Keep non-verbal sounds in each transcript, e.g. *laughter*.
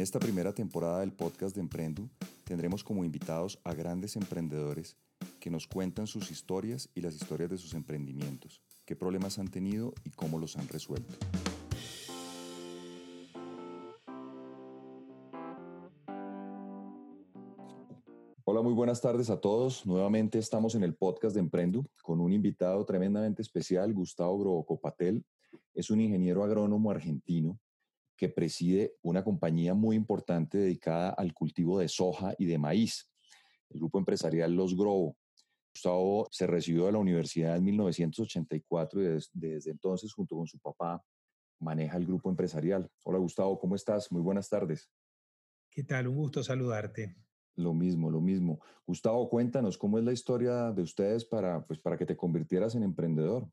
En esta primera temporada del podcast de Emprendu tendremos como invitados a grandes emprendedores que nos cuentan sus historias y las historias de sus emprendimientos, qué problemas han tenido y cómo los han resuelto. Hola, muy buenas tardes a todos. Nuevamente estamos en el podcast de Emprendu con un invitado tremendamente especial, Gustavo Grocopatel. Es un ingeniero agrónomo argentino que preside una compañía muy importante dedicada al cultivo de soja y de maíz, el grupo empresarial Los Grobo. Gustavo se recibió de la universidad en 1984 y desde, entonces, junto con su papá, maneja el grupo empresarial. Hola Gustavo, ¿cómo estás? Muy buenas tardes. ¿Qué tal? Un gusto saludarte. Lo mismo, lo mismo. Gustavo, cuéntanos cómo es la historia de ustedes para, pues, para que te convirtieras en emprendedor.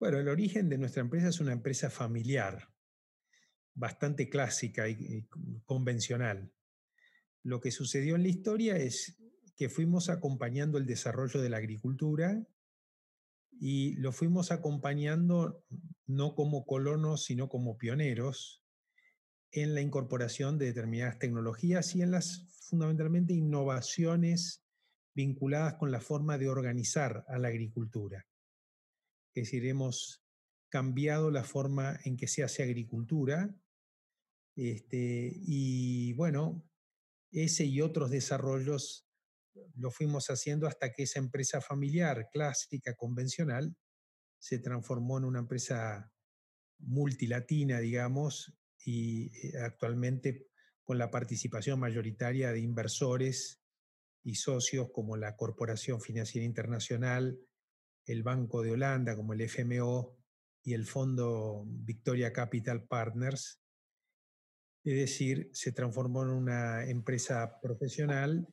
Bueno, el origen de nuestra empresa es una empresa familiar, bastante clásica y, convencional. Lo que sucedió en la historia es que fuimos acompañando el desarrollo de la agricultura y lo fuimos acompañando no como colonos, sino como pioneros en la incorporación de determinadas tecnologías y en las fundamentalmente innovaciones vinculadas con la forma de organizar a la agricultura es decir, hemos cambiado la forma en que se hace agricultura. Este, y bueno, ese y otros desarrollos lo fuimos haciendo hasta que esa empresa familiar clásica, convencional, se transformó en una empresa multilatina, digamos, y eh, actualmente con la participación mayoritaria de inversores y socios como la Corporación Financiera Internacional, el Banco de Holanda como el FMO y el fondo Victoria Capital Partners. Es decir, se transformó en una empresa profesional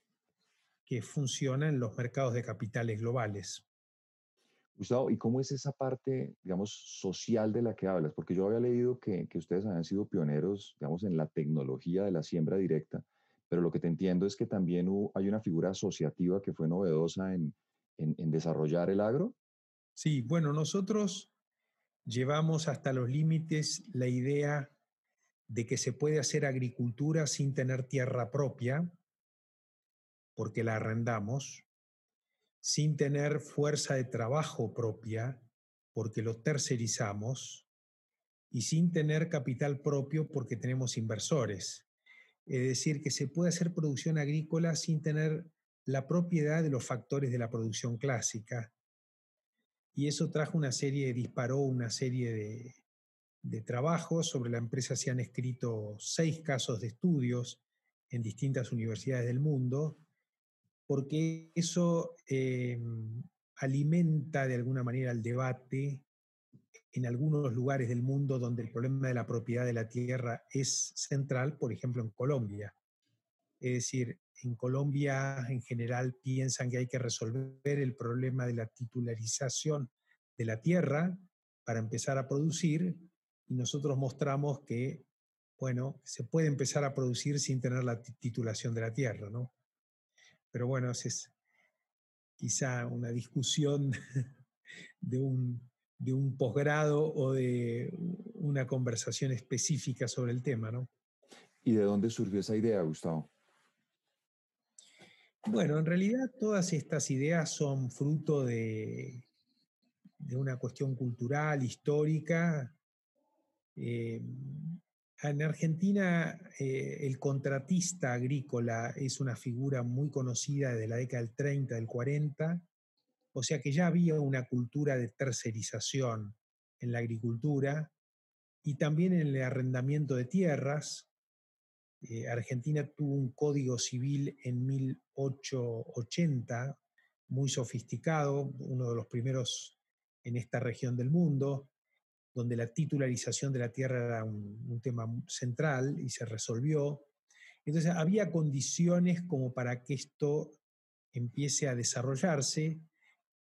que funciona en los mercados de capitales globales. Gustavo, ¿y cómo es esa parte, digamos, social de la que hablas? Porque yo había leído que, ustedes habían sido pioneros, digamos, en la tecnología de la siembra directa, pero lo que te entiendo es que también hay una figura asociativa que fue novedosa en, en desarrollar el agro. Sí, bueno, nosotros llevamos hasta los límites la idea de que se puede hacer agricultura sin tener tierra propia, porque la arrendamos, sin tener fuerza de trabajo propia, porque lo tercerizamos, y sin tener capital propio, porque tenemos inversores. Es decir, que se puede hacer producción agrícola sin tener la propiedad de los factores de la producción clásica, y eso trajo una serie, disparó una serie de, de trabajos. Sobre la empresa se han escrito seis casos de estudios en distintas universidades del mundo, porque eso em, alimenta de alguna manera el debate en algunos lugares del mundo donde el problema de la propiedad de la tierra es central, por ejemplo en Colombia. Es decir, en Colombia en general piensan que hay que resolver el problema de la titularización de la tierra para empezar a producir y nosotros mostramos que, bueno, se puede empezar a producir sin tener la titulación de la tierra, ¿no? Pero bueno, es quizá una discusión *laughs* de un, de un posgrado o de una conversación específica sobre el tema, ¿no? ¿Y de dónde surgió esa idea, Gustavo? Bueno, en realidad todas estas ideas son fruto de, una cuestión cultural, histórica. Eh, en Argentina eh, el contratista agrícola es una figura muy conocida desde la década del 30, del 40, o sea que ya había una cultura de tercerización en la agricultura y también en el arrendamiento de tierras, eh, Argentina tuvo un código civil en 1880, muy sofisticado, uno de los primeros en esta región del mundo, donde la titularización de la tierra era un, tema central y se resolvió. Entonces había condiciones como para que esto empiece a desarrollarse.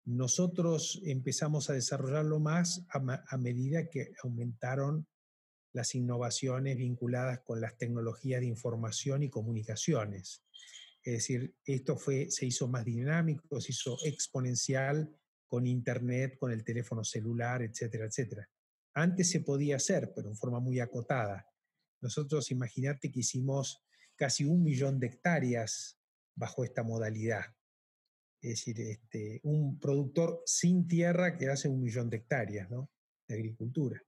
Nosotros empezamos a desarrollarlo más a medida que aumentaron las innovaciones vinculadas con las tecnologías de información y comunicaciones. Es decir, esto fue, se hizo más dinámico, se hizo exponencial con Internet, con el teléfono celular, etcétera, etcétera. Antes se podía hacer, pero en forma muy acotada. Nosotros, imagínate que hicimos casi un millón de hectáreas bajo esta modalidad. Es decir, este, un productor sin tierra que hace un millón de hectáreas ¿no? de agricultura.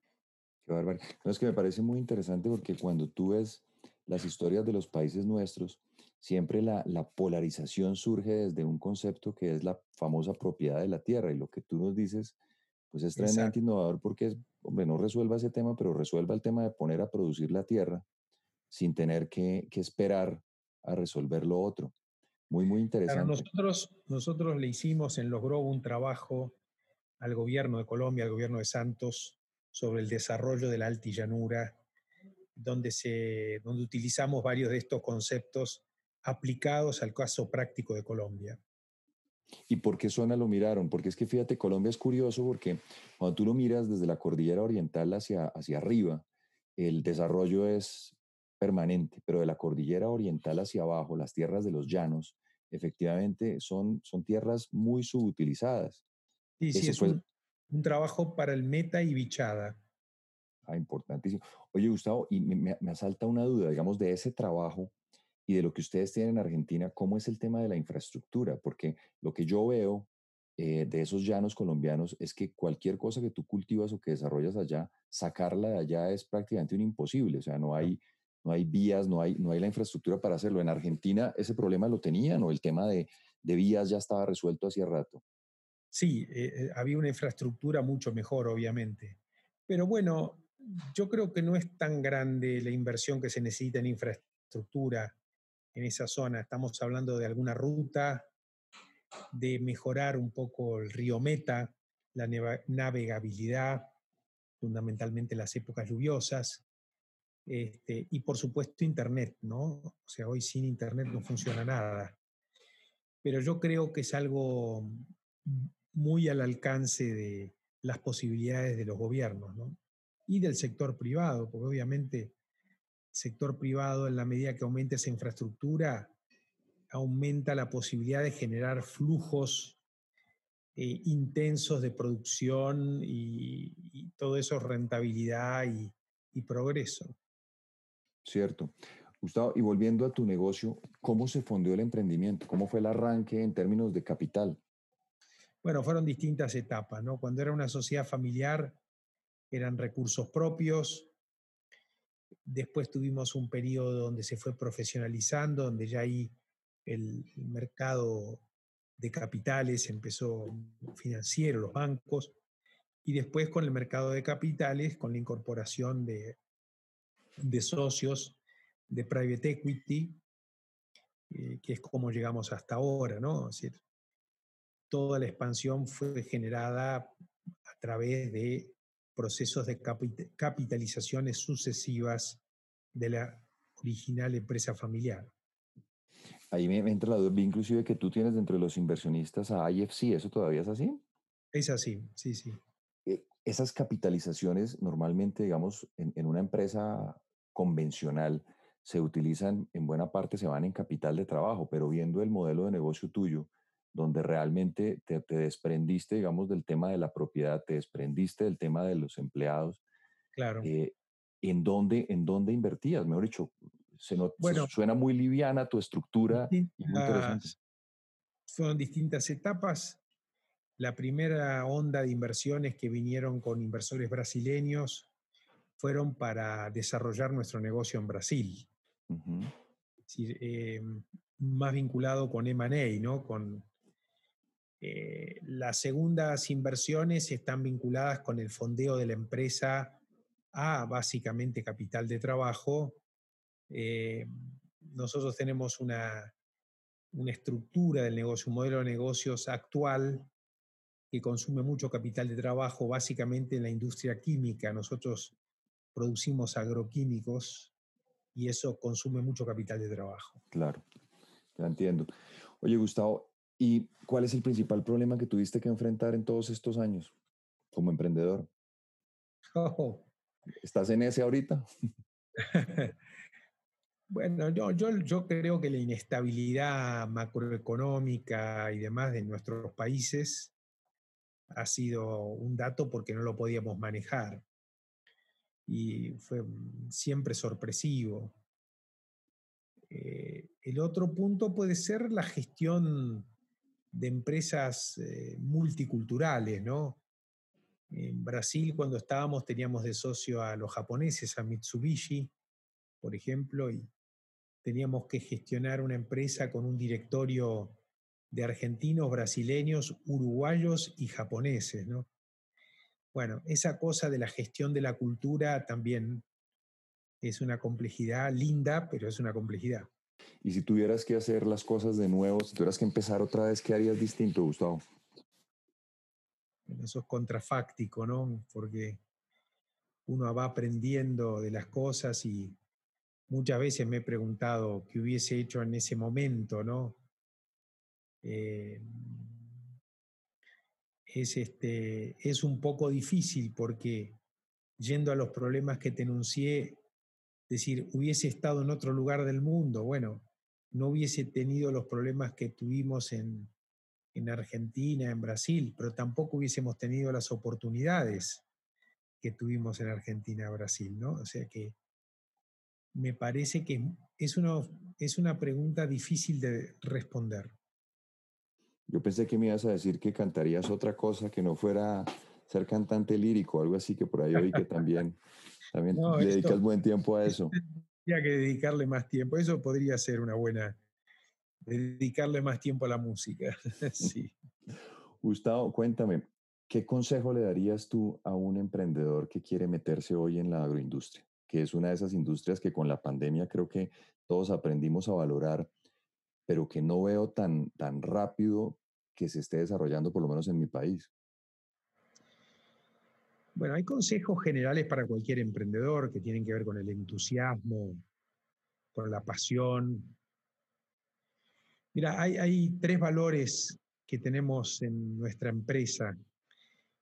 Qué bárbaro. No, es que me parece muy interesante porque cuando tú ves las historias de los países nuestros, siempre la, la, polarización surge desde un concepto que es la famosa propiedad de la tierra. Y lo que tú nos dices, pues es tremendamente innovador porque es, hombre, no resuelva ese tema, pero resuelva el tema de poner a producir la tierra sin tener que, que esperar a resolver lo otro. Muy, muy interesante. nosotros, nosotros le hicimos en Los Grobo un trabajo al gobierno de Colombia, al gobierno de Santos, sobre el desarrollo de la altillanura, donde, se, donde utilizamos varios de estos conceptos aplicados al caso práctico de Colombia. ¿Y por qué zona lo miraron? Porque es que fíjate, Colombia es curioso porque cuando tú lo miras desde la cordillera oriental hacia, hacia arriba, el desarrollo es permanente, pero de la cordillera oriental hacia abajo, las tierras de los llanos, efectivamente son, son tierras muy subutilizadas. Sí, sí, es un, trabajo para el meta y bichada. Ah, importantísimo. Oye, Gustavo, y me, me asalta una duda, digamos, de ese trabajo y de lo que ustedes tienen en Argentina, ¿cómo es el tema de la infraestructura? Porque lo que yo veo eh, de esos llanos colombianos es que cualquier cosa que tú cultivas o que desarrollas allá, sacarla de allá es prácticamente un imposible. O sea, no hay, no hay vías, no hay, no hay la infraestructura para hacerlo. En Argentina ese problema lo tenían o el tema de, de vías ya estaba resuelto hacía rato. Sí, eh, eh, había una infraestructura mucho mejor, obviamente. Pero bueno, yo creo que no es tan grande la inversión que se necesita en infraestructura en esa zona. Estamos hablando de alguna ruta, de mejorar un poco el río Meta, la navegabilidad, fundamentalmente las épocas lluviosas, este, y por supuesto Internet, ¿no? O sea, hoy sin Internet no funciona nada. Pero yo creo que es algo muy al alcance de las posibilidades de los gobiernos, ¿no? Y del sector privado, porque obviamente sector privado, en la medida que aumenta esa infraestructura, aumenta la posibilidad de generar flujos eh, intensos de producción y, todo eso rentabilidad y, progreso. Cierto. Gustavo, y volviendo a tu negocio, ¿cómo se fundió el emprendimiento? ¿Cómo fue el arranque en términos de capital? Bueno, fueron distintas etapas, ¿no? Cuando era una sociedad familiar, eran recursos propios, Después tuvimos un periodo donde se fue profesionalizando, donde ya ahí el, mercado de capitales empezó financiero, los bancos, y después con el mercado de capitales, con la incorporación de, de socios de private equity, eh, que es como llegamos hasta ahora, ¿no? Toda la expansión fue generada a través de procesos de capitalizaciones sucesivas de la original empresa familiar. Ahí me, entra la duda, inclusive que tú tienes dentro de los inversionistas a IFC, ¿eso todavía es así? Es así, sí, sí. Eh, esas capitalizaciones normalmente, digamos, en, en una empresa convencional, se utilizan, en buena parte se van en capital de trabajo, pero viendo el modelo de negocio tuyo, donde realmente te, desprendiste, digamos, del tema de la propiedad, te desprendiste del tema de los empleados. Claro. Eh, ¿en, dónde, ¿En dónde invertías? Mejor dicho, se, suena muy liviana tu estructura y muy interesante. Fueron distintas etapas. La primera onda de inversiones que vinieron con inversores brasileños fueron para desarrollar nuestro negocio en Brasil. Em, más vinculado con M&A, ¿no? Con eh, las segundas inversiones están vinculadas con el fondeo de la empresa a básicamente capital de trabajo. Eh, nosotros tenemos una, una estructura del negocio, un modelo de negocios actual que consume mucho capital de trabajo, básicamente en la industria química. Nosotros producimos agroquímicos y eso consume mucho capital de trabajo. Claro, ya entiendo. Oye, Gustavo, ¿Y cuál es el principal problema que tuviste que enfrentar en todos estos años como emprendedor? Oh. ¿Estás en ese ahorita? *laughs* bueno, yo, yo, yo creo que la inestabilidad macroeconómica y demás de nuestros países ha sido un dato porque no lo podíamos manejar. y fue siempre sorpresivo. Eh, el otro punto puede ser la gestión de empresas eh, multiculturales, ¿no? En Brasil, cuando estábamos, teníamos de socio a los japoneses, a Mitsubishi, por ejemplo, y teníamos que gestionar una empresa con un directorio de argentinos, brasileños, uruguayos y japoneses, ¿no? Bueno, esa cosa de la gestión de la cultura también es una complejidad linda, pero es una complejidad. Y si tuvieras que hacer las cosas de nuevo, si tuvieras que empezar otra vez, ¿qué harías distinto, Gustavo? eso es contrafáctico, ¿no? Porque uno va aprendiendo de las cosas y muchas veces me he preguntado qué hubiese hecho en ese momento, ¿no? Eh, es, este, es un poco difícil porque yendo a los problemas que te enuncié, decir, hubiese estado en otro lugar del mundo, bueno, no hubiese tenido los problemas que tuvimos en, en Argentina, en Brasil, pero tampoco hubiésemos tenido las oportunidades que tuvimos en Argentina, Brasil, ¿no? O sea que me parece que es una, es una pregunta difícil de responder. Yo pensé que me ibas a decir que cantarías otra cosa que no fuera ser cantante lírico, algo así que por ahí oí que también, también *laughs* dedicas buen tiempo a eso. Que dedicarle más tiempo. Eso podría ser una buena, dedicarle más tiempo a la música. *laughs* sí. Gustavo, cuéntame, ¿qué consejo le darías tú a un emprendedor que quiere meterse hoy en la agroindustria? Que es una de esas industrias que con la pandemia creo que todos aprendimos a valorar, pero que no veo tan, tan rápido que se esté desarrollando, por lo menos en mi país. Bueno, hay consejos generales para cualquier emprendedor que tienen que ver con el entusiasmo, con la pasión, Mira, hay, tres valores que tenemos en nuestra empresa.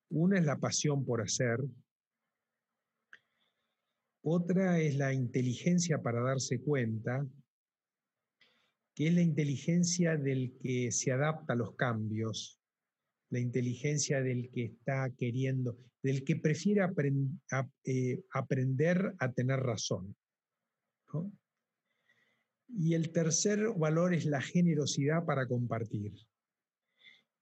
Una es la pasión por hacer. Otra es la inteligencia para darse cuenta, que es la inteligencia del que se adapta a los cambios, la inteligencia del que está queriendo, del que prefiere eh, aprender a tener razón. Y el tercer valor es la generosidad para compartir,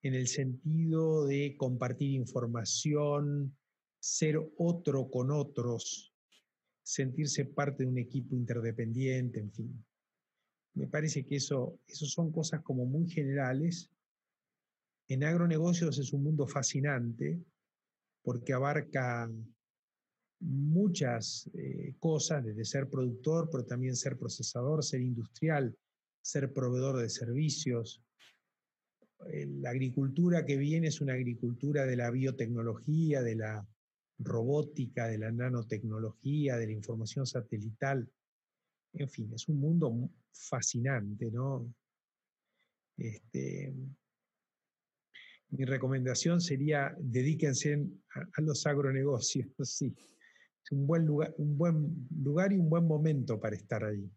en el sentido de compartir información, ser otro con otros, sentirse parte de un equipo interdependiente, en fin. Me parece que eso, eso son cosas como muy generales. En agronegocios es un mundo fascinante porque abarca muchas eh, cosas, desde ser productor, pero también ser procesador, ser industrial, ser proveedor de servicios. Eh, la agricultura que viene es una agricultura de la biotecnología, de la robótica, de la nanotecnología, de la información satelital. En fin, es un mundo fascinante, ¿no? Este, mi recomendación sería dedíquense a, a los agronegocios, *laughs* sí es un buen lugar, un buen lugar y un buen momento para estar ahí.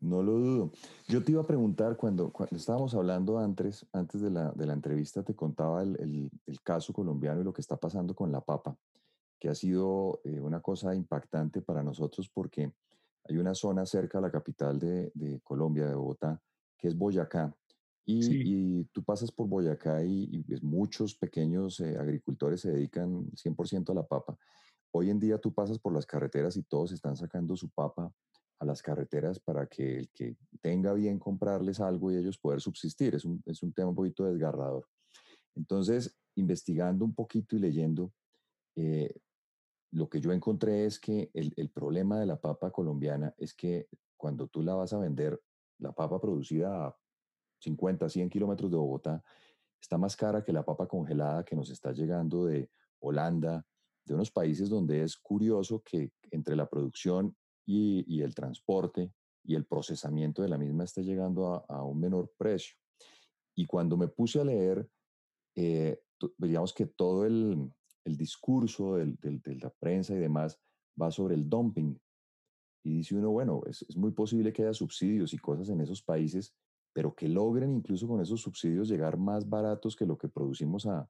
No lo dudo. Yo te iba a preguntar, cuando, cuando estábamos hablando antes, antes de, la, de la entrevista, te contaba el, el, el, caso colombiano y lo que está pasando con la papa, que ha sido eh, una cosa impactante para nosotros porque hay una zona cerca a la capital de, de Colombia, de Bogotá, que es Boyacá. Y, y tú pasas por Boyacá y, y muchos pequeños eh, agricultores se dedican 100% a la papa Hoy en día tú pasas por las carreteras y todos están sacando su papa a las carreteras para que el que tenga bien comprarles algo y ellos poder subsistir. Es un, es un tema un poquito desgarrador. Entonces, investigando un poquito y leyendo, eh, lo que yo encontré es que el, el, problema de la papa colombiana es que cuando tú la vas a vender, la papa producida a 50, 100 kilómetros de Bogotá, está más cara que la papa congelada que nos está llegando de Holanda, de unos países donde es curioso que entre la producción y, el transporte y el procesamiento de la misma esté llegando a, un menor precio. Y cuando me puse a leer, eh, que todo el, discurso de la prensa y demás va sobre el dumping. Y dice uno, bueno, es muy posible que haya subsidios y cosas en esos países, pero que logren incluso con esos subsidios llegar más baratos que lo que producimos a,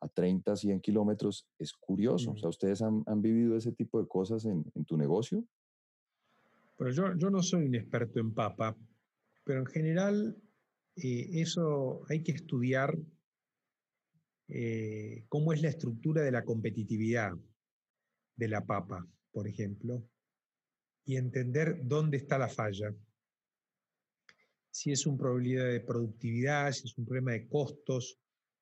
a 30, 100 kilómetros, es curioso. O sea, ¿ustedes han, vivido ese tipo de cosas en, tu negocio? Pero yo, yo no soy un experto en papa, pero en general eh, eso hay que estudiar eh, cómo es la estructura de la competitividad de la papa, por ejemplo, y entender dónde está la falla. Si es un problema de productividad, si es un problema de costos,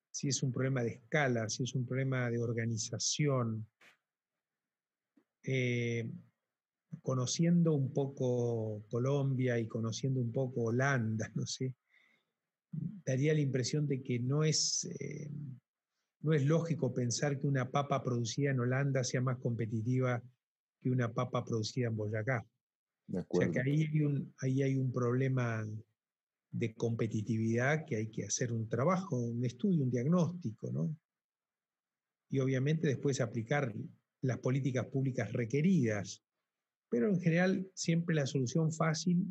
si es un problema de escala, si es un problema de organización. Eh, conociendo un poco Colombia y conociendo un poco Holanda, *laughs* no sé, daría la impresión de que no es eh, no es lógico pensar que una papa producida en Holanda sea más competitiva que una papa producida en Boyacá. O sea que ahí hay, un, ahí hay un problema de competitividad que hay que hacer un trabajo, un estudio, un diagnóstico, ¿no? Y obviamente después aplicar las políticas públicas requeridas. Pero en general siempre la solución fácil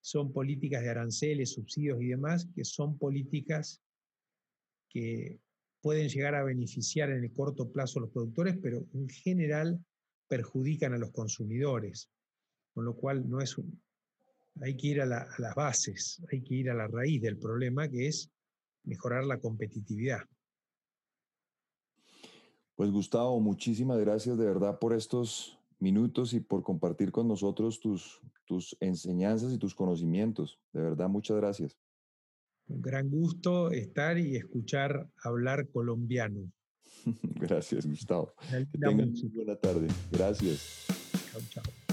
son políticas de aranceles, subsidios y demás, que son políticas que pueden llegar a beneficiar en el corto plazo a los productores, pero en general perjudican a los consumidores, con lo cual no es un, hay que ir a, a las bases, hay que ir a la raíz del problema, que es mejorar la competitividad. Pues Gustavo, muchísimas gracias de verdad por estos minutos y por compartir con nosotros tus, tus enseñanzas y tus conocimientos. De verdad, muchas gracias. Un gran gusto estar y escuchar hablar colombiano. *laughs* Gracias, Gustavo. Que tengan una buena tarde. Gracias. Chao, chao.